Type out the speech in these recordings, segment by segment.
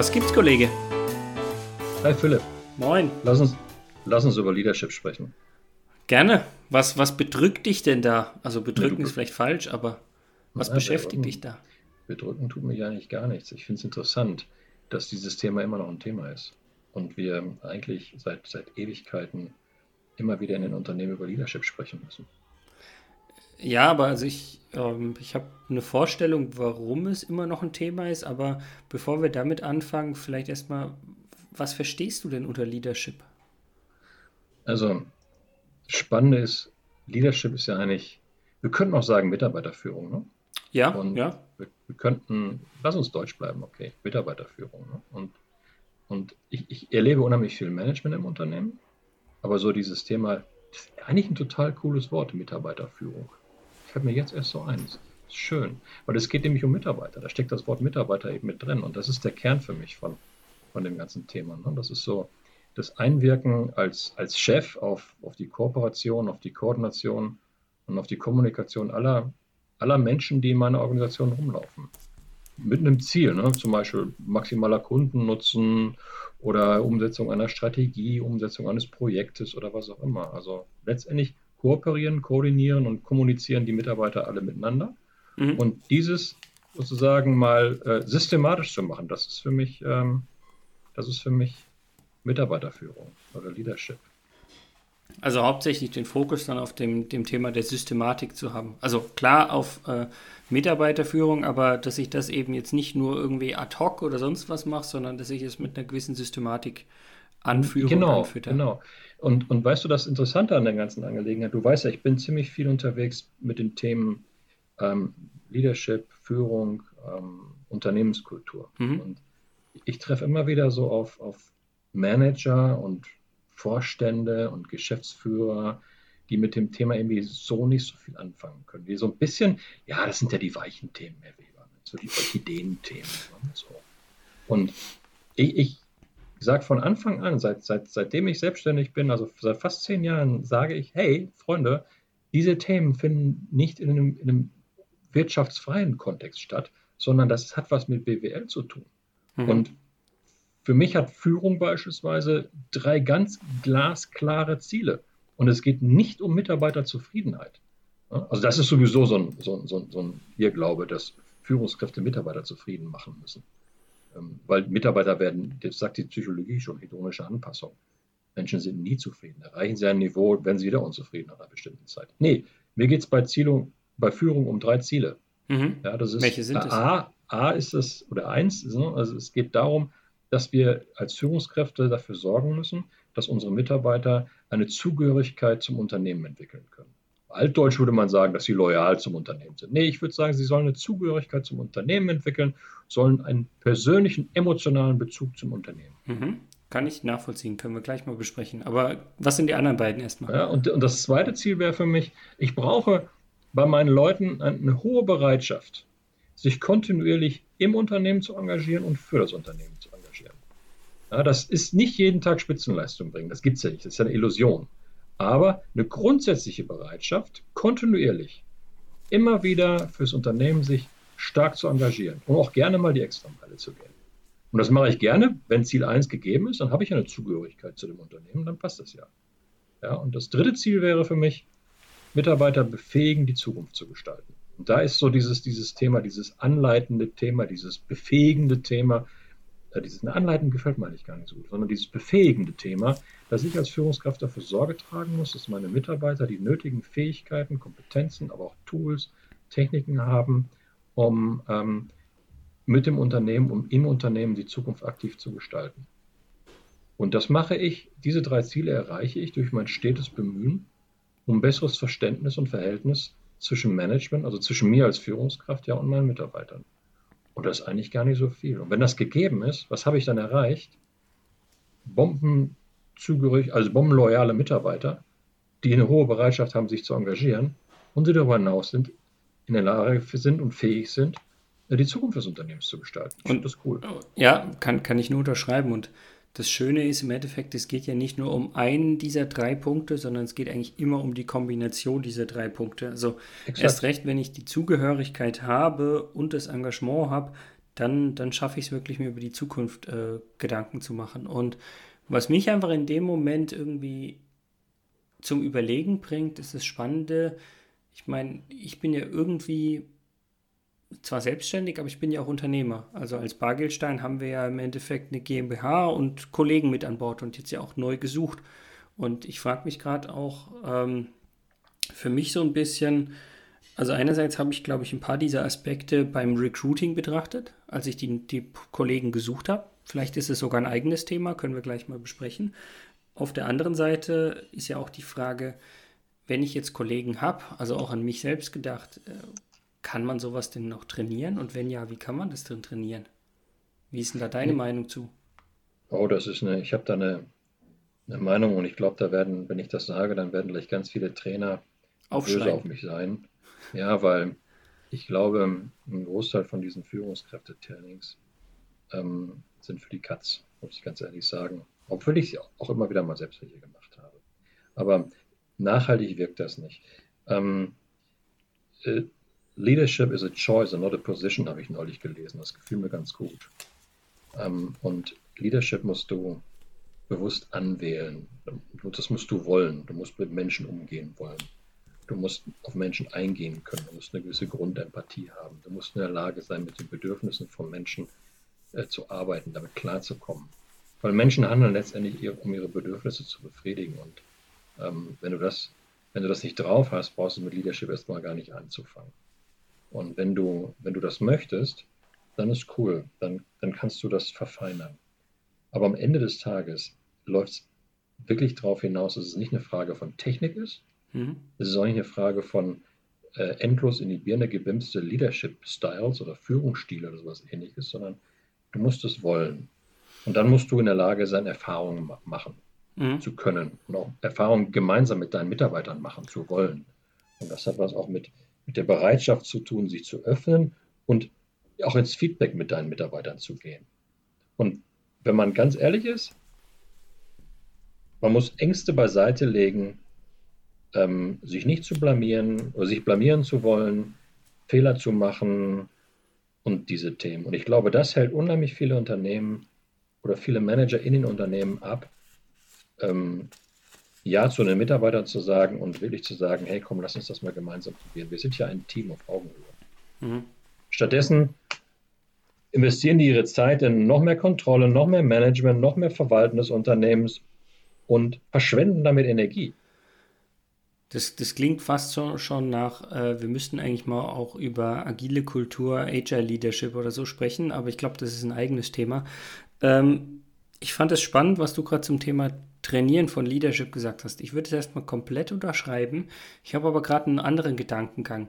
Was gibt's, Kollege? Hi Philipp. Moin. Lass uns, lass uns über Leadership sprechen. Gerne. Was, was bedrückt dich denn da? Also bedrücken ist vielleicht falsch, aber was Ja, beschäftigt dich da? Bedrücken tut mich eigentlich gar nichts. Ich finde es interessant, dass dieses Thema immer noch ein Thema ist. Und wir eigentlich seit, seit Ewigkeiten immer wieder in den Unternehmen über Leadership sprechen müssen. Ja, aber also ich, ähm, ich habe eine Vorstellung, warum es immer noch ein Thema ist, aber bevor wir damit anfangen, vielleicht erstmal, was verstehst du denn unter Leadership? Also, das Spannende ist, Leadership ist ja eigentlich, wir könnten auch sagen Mitarbeiterführung. Ne? Ja, Und ja. wir, wir könnten, lass uns Deutsch bleiben, okay, Mitarbeiterführung. Ne? Und, und ich, ich erlebe unheimlich viel Management im Unternehmen, aber so dieses Thema, das ist eigentlich ein total cooles Wort, Mitarbeiterführung. Fällt mir jetzt erst so ein. Schön, weil es geht nämlich um Mitarbeiter. Da steckt das Wort Mitarbeiter eben mit drin und das ist der Kern für mich von, von dem ganzen Thema. Ne? Das ist so das Einwirken als, als Chef auf, auf die Kooperation, auf die Koordination und auf die Kommunikation aller, aller Menschen, die in meiner Organisation rumlaufen. Mit einem Ziel, ne? zum Beispiel maximaler Kundennutzen oder Umsetzung einer Strategie, Umsetzung eines Projektes oder was auch immer. Also letztendlich kooperieren, koordinieren und kommunizieren die Mitarbeiter alle miteinander. Mhm. Und dieses sozusagen mal äh, systematisch zu machen, das ist für mich, ähm, das ist für mich Mitarbeiterführung oder Leadership. Also hauptsächlich den Fokus dann auf dem, dem Thema der Systematik zu haben. Also klar auf äh, Mitarbeiterführung, aber dass ich das eben jetzt nicht nur irgendwie ad hoc oder sonst was mache, sondern dass ich es mit einer gewissen Systematik anführe Genau, genau. Und, und weißt du, das Interessante an der ganzen Angelegenheit, du weißt ja, ich bin ziemlich viel unterwegs mit den Themen ähm, Leadership, Führung, ähm, Unternehmenskultur. Mhm. Und ich treffe immer wieder so auf, auf Manager und Vorstände und Geschäftsführer, die mit dem Thema irgendwie so nicht so viel anfangen können. Die so ein bisschen, ja, das sind ja die weichen Themen, Herr Weber, so die Orchideenthemen. Ne, so. Und ich, ich sage von Anfang an, seit, seit, seitdem ich selbstständig bin, also seit fast zehn Jahren, sage ich, hey, Freunde, diese Themen finden nicht in einem, in einem wirtschaftsfreien Kontext statt, sondern das hat was mit BWL zu tun. Mhm. Und für mich hat Führung beispielsweise drei ganz glasklare Ziele. Und es geht nicht um Mitarbeiterzufriedenheit. Also das ist sowieso so ein, so ein, so ein, so ein Irrglaube, dass Führungskräfte Mitarbeiter zufrieden machen müssen. Ähm, Weil Mitarbeiter werden, das sagt die Psychologie schon, hedonische Anpassung. Menschen sind nie zufrieden. Erreichen sie ein Niveau, werden sie wieder unzufrieden nach einer bestimmten Zeit. Nee, mir geht es bei, Zielung- bei Führung um drei Ziele. Mhm. Ja, das ist Welche sind es? A, A ist es, oder eins, ne, also es geht darum, dass wir als Führungskräfte dafür sorgen müssen, dass unsere Mitarbeiter eine Zugehörigkeit zum Unternehmen entwickeln können. Altdeutsch würde man sagen, dass sie loyal zum Unternehmen sind. Nee, ich würde sagen, sie sollen eine Zugehörigkeit zum Unternehmen entwickeln, sollen einen persönlichen, emotionalen Bezug zum Unternehmen. Mhm. Kann ich nachvollziehen, können wir gleich mal besprechen. Aber was sind die anderen beiden erstmal? Ja, und, und das zweite Ziel wäre für mich, ich brauche bei meinen Leuten eine hohe Bereitschaft, sich kontinuierlich im Unternehmen zu engagieren und für das Unternehmen zu engagieren. Ja, das ist nicht jeden Tag Spitzenleistung bringen, das gibt es ja nicht, das ist ja eine Illusion. Aber eine grundsätzliche Bereitschaft, kontinuierlich immer wieder fürs Unternehmen sich stark zu engagieren und auch gerne mal die Extrameile zu gehen. Und das mache ich gerne, wenn Ziel 1 gegeben ist, dann habe ich eine Zugehörigkeit zu dem Unternehmen, dann passt das ja. Ja, und das dritte Ziel wäre für mich, Mitarbeiter befähigen, die Zukunft zu gestalten. Und da ist so dieses, dieses Thema, dieses anleitende Thema, dieses befähigende Thema, dieses eine Anleiten gefällt mir eigentlich gar nicht so gut, sondern dieses befähigende Thema, dass ich als Führungskraft dafür Sorge tragen muss, dass meine Mitarbeiter die nötigen Fähigkeiten, Kompetenzen, aber auch Tools, Techniken haben, um ähm, mit dem Unternehmen, um im Unternehmen die Zukunft aktiv zu gestalten. Und das mache ich, diese drei Ziele erreiche ich durch mein stetes Bemühen um besseres Verständnis und Verhältnis zwischen Management, also zwischen mir als Führungskraft ja und meinen Mitarbeitern. Und das ist eigentlich gar nicht so viel. Und wenn das gegeben ist, was habe ich dann erreicht? Bombenzugehörig, also bombenloyale Mitarbeiter, die eine hohe Bereitschaft haben, sich zu engagieren und die darüber hinaus sind, in der Lage sind und fähig sind, die Zukunft des Unternehmens zu gestalten. Ich finde das cool. Ja, kann, kann ich nur unterschreiben. Und das Schöne ist im Endeffekt, es geht ja nicht nur um einen dieser drei Punkte, sondern es geht eigentlich immer um die Kombination dieser drei Punkte. Also Exakt. erst recht, wenn ich die Zugehörigkeit habe und das Engagement habe, dann, dann schaffe ich es wirklich, mir über die Zukunft äh, Gedanken zu machen. Und was mich einfach in dem Moment irgendwie zum Überlegen bringt, ist das Spannende. Ich meine, ich bin ja irgendwie zwar selbstständig, aber ich bin ja auch Unternehmer. Also als Bargeldstein haben wir ja im Endeffekt eine GmbH und Kollegen mit an Bord und jetzt ja auch neu gesucht. Und ich frage mich gerade auch ähm, für mich so ein bisschen, also einerseits habe ich, glaube ich, ein paar dieser Aspekte beim Recruiting betrachtet, als ich die, die Kollegen gesucht habe. Vielleicht ist es sogar ein eigenes Thema, können wir gleich mal besprechen. Auf der anderen Seite ist ja auch die Frage, wenn ich jetzt Kollegen habe, also auch an mich selbst gedacht, äh, kann man sowas denn noch trainieren? Und wenn ja, wie kann man das denn trainieren? Wie ist denn da deine hm. Meinung zu? Oh, das ist eine, ich habe da eine, eine Meinung und ich glaube, da werden, wenn ich das sage, dann werden gleich ganz viele Trainer böse auf mich sein. Ja, weil ich glaube, ein Großteil von diesen Führungskräftetrainings ähm, sind für die Katz, muss ich ganz ehrlich sagen. Obwohl ich auch immer wieder mal selbst welche gemacht habe. Aber nachhaltig wirkt das nicht. Ähm, äh, Leadership is a choice and not a position, habe ich neulich gelesen. Das gefiel mir ganz gut. Ähm, und Leadership musst du bewusst anwählen. Das musst du wollen. Du musst mit Menschen umgehen wollen. Du musst auf Menschen eingehen können. Du musst eine gewisse Grundempathie haben. Du musst in der Lage sein, mit den Bedürfnissen von Menschen äh, zu arbeiten, damit klarzukommen. Weil Menschen handeln letztendlich, um ihre Bedürfnisse zu befriedigen. Und ähm, wenn, du das, wenn du das nicht drauf hast, brauchst du mit Leadership erstmal gar nicht anzufangen. Und wenn du, wenn du das möchtest, dann ist cool. Dann, dann kannst du das verfeinern. Aber am Ende des Tages läuft es wirklich darauf hinaus, dass es nicht eine Frage von Technik ist, Mhm. Es ist auch nicht eine Frage von äh, endlos in die Birne gebimste Leadership-Styles oder Führungsstile oder sowas ähnliches, sondern du musst es wollen. Und dann musst du in der Lage sein, Erfahrungen machen mhm. zu können und auch Erfahrungen gemeinsam mit deinen Mitarbeitern machen zu wollen. Und das hat was auch mit, mit der Bereitschaft zu tun, sich zu öffnen und auch ins Feedback mit deinen Mitarbeitern zu gehen. Und wenn man ganz ehrlich ist, man muss Ängste beiseite legen, ähm, sich nicht zu blamieren oder sich blamieren zu wollen, Fehler zu machen und diese Themen. Und ich glaube, das hält unheimlich viele Unternehmen oder viele Manager in den Unternehmen ab, ähm, Ja zu den Mitarbeitern zu sagen und wirklich zu sagen, hey, komm, lass uns das mal gemeinsam probieren. Wir sind ja ein Team auf Augenhöhe. Mhm. Stattdessen investieren die ihre Zeit in noch mehr Kontrolle, noch mehr Management, noch mehr Verwalten des Unternehmens und verschwenden damit Energie. Das, das klingt fast so, schon nach, äh, wir müssten eigentlich mal auch über agile Kultur, Agile Leadership oder so sprechen, aber ich glaube, das ist ein eigenes Thema. Ähm, ich fand es spannend, was du gerade zum Thema Trainieren von Leadership gesagt hast. Ich würde es erstmal komplett unterschreiben. Ich habe aber gerade einen anderen Gedankengang.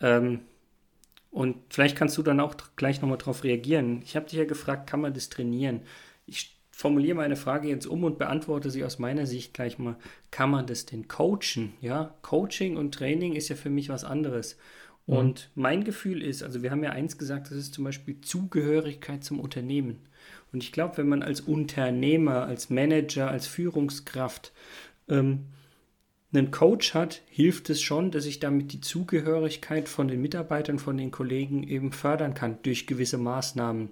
Ähm, und vielleicht kannst du dann auch gleich nochmal drauf reagieren. Ich habe dich ja gefragt, kann man das trainieren? Ich formuliere meine Frage jetzt um und beantworte sie aus meiner Sicht gleich mal. Kann man das denn coachen? Ja, Coaching und Training ist ja für mich was anderes. Mhm. Und mein Gefühl ist, also wir haben ja eins gesagt, das ist zum Beispiel Zugehörigkeit zum Unternehmen. Und ich glaube, wenn man als Unternehmer, als Manager, als Führungskraft ähm, einen Coach hat, hilft es schon, dass ich damit die Zugehörigkeit von den Mitarbeitern, von den Kollegen eben fördern kann durch gewisse Maßnahmen.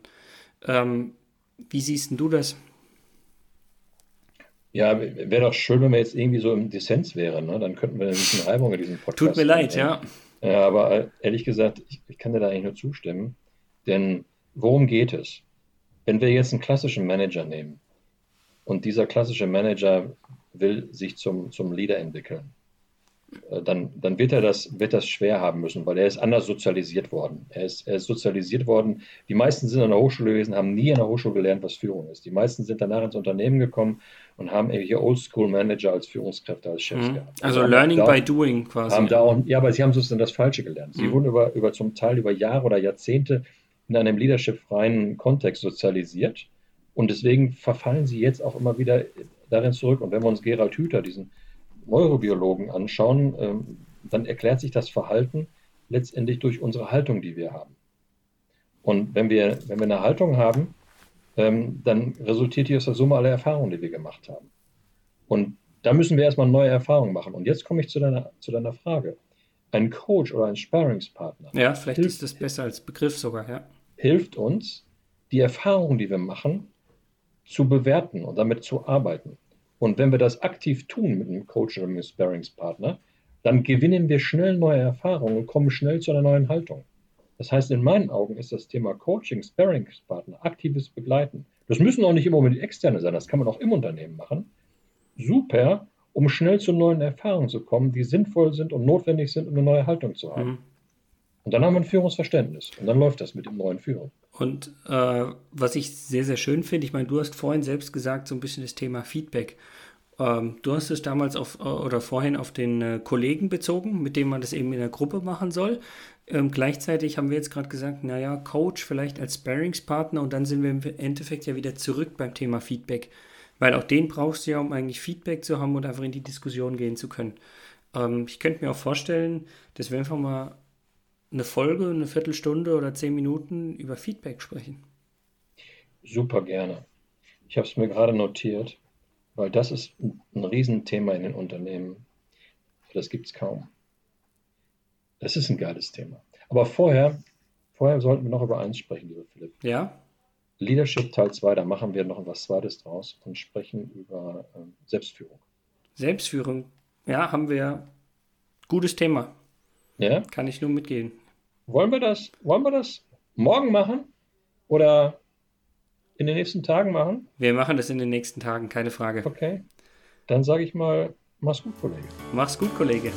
Ähm, wie siehst du das? Ja, wäre doch schön, wenn wir jetzt irgendwie so im Dissens wären. Ne? Dann könnten wir ein bisschen Reibung in diesem Podcast. Tut mir leid, ja. Ja. Aber äh, ehrlich gesagt, ich, ich kann dir da eigentlich nur zustimmen. Denn worum geht es? Wenn wir jetzt einen klassischen Manager nehmen und dieser klassische Manager will sich zum, zum Leader entwickeln, äh, dann, dann wird er das, wird das schwer haben müssen, weil er ist anders sozialisiert worden. Er ist, er ist sozialisiert worden. Die meisten sind an der Hochschule gewesen, haben nie an der Hochschule gelernt, was Führung ist. Die meisten sind danach ins Unternehmen gekommen und haben hier Oldschool-Manager als Führungskräfte, als Chefs mhm. gehabt. Also, Learning by Doing quasi. Haben da auch, ja, aber sie haben sozusagen das Falsche gelernt. Sie mhm. wurden über, über zum Teil über Jahre oder Jahrzehnte in einem leadership-freien Kontext sozialisiert und deswegen verfallen sie jetzt auch immer wieder darin zurück. Und wenn wir uns Gerald Hüther, diesen Neurobiologen anschauen, ähm, dann erklärt sich das Verhalten letztendlich durch unsere Haltung, die wir haben. Und wenn wir, wenn wir eine Haltung haben, ähm, dann resultiert die aus der Summe aller Erfahrungen, die wir gemacht haben. Und da müssen wir erstmal neue Erfahrungen machen. Und jetzt komme ich zu deiner, zu deiner Frage. Ein Coach oder ein Sparringspartner. Ja, vielleicht hilft, ist das besser als Begriff sogar, ja. hilft uns, die Erfahrungen, die wir machen, zu bewerten und damit zu arbeiten. Und wenn wir das aktiv tun mit einem Coach oder einem Sparringspartner, dann gewinnen wir schnell neue Erfahrungen und kommen schnell zu einer neuen Haltung. Das heißt, in meinen Augen ist das Thema Coaching, Sparringspartner, aktives Begleiten. Das müssen auch nicht immer unbedingt externe sein, das kann man auch im Unternehmen machen. Super, um schnell zu neuen Erfahrungen zu kommen, die sinnvoll sind und notwendig sind, um eine neue Haltung zu haben. Mhm. Und dann haben wir ein Führungsverständnis und dann läuft das mit dem neuen Führung. Und äh, was ich sehr, sehr schön finde, ich meine, du hast vorhin selbst gesagt, so ein bisschen das Thema Feedback. Ähm, du hast es damals auf, oder vorhin auf den äh, Kollegen bezogen, mit dem man das eben in der Gruppe machen soll. Ähm, gleichzeitig haben wir jetzt gerade gesagt, naja, Coach vielleicht als Sparingspartner und dann sind wir im Endeffekt ja wieder zurück beim Thema Feedback. Weil auch den brauchst du ja, um eigentlich Feedback zu haben und einfach in die Diskussion gehen zu können. Ähm, ich könnte mir auch vorstellen, dass wir einfach mal eine Folge, eine Viertelstunde oder zehn Minuten über Feedback sprechen. Super gerne. Ich habe es mir gerade notiert, weil das ist ein Riesenthema in den Unternehmen. Das gibt es kaum. Das ist ein geiles Thema. Aber vorher, vorher sollten wir noch über eins sprechen, lieber Philipp. Ja. Leadership Teil 2, da machen wir noch was Zweites draus und sprechen über äh, Selbstführung. Selbstführung, ja, haben wir. Gutes Thema. Ja? Kann ich nur mitgehen. Wollen wir das, wollen wir das morgen machen oder in den nächsten Tagen machen? Wir machen das in den nächsten Tagen, keine Frage. Okay. Dann sage ich mal, mach's gut, Kollege. Mach's gut, Kollege.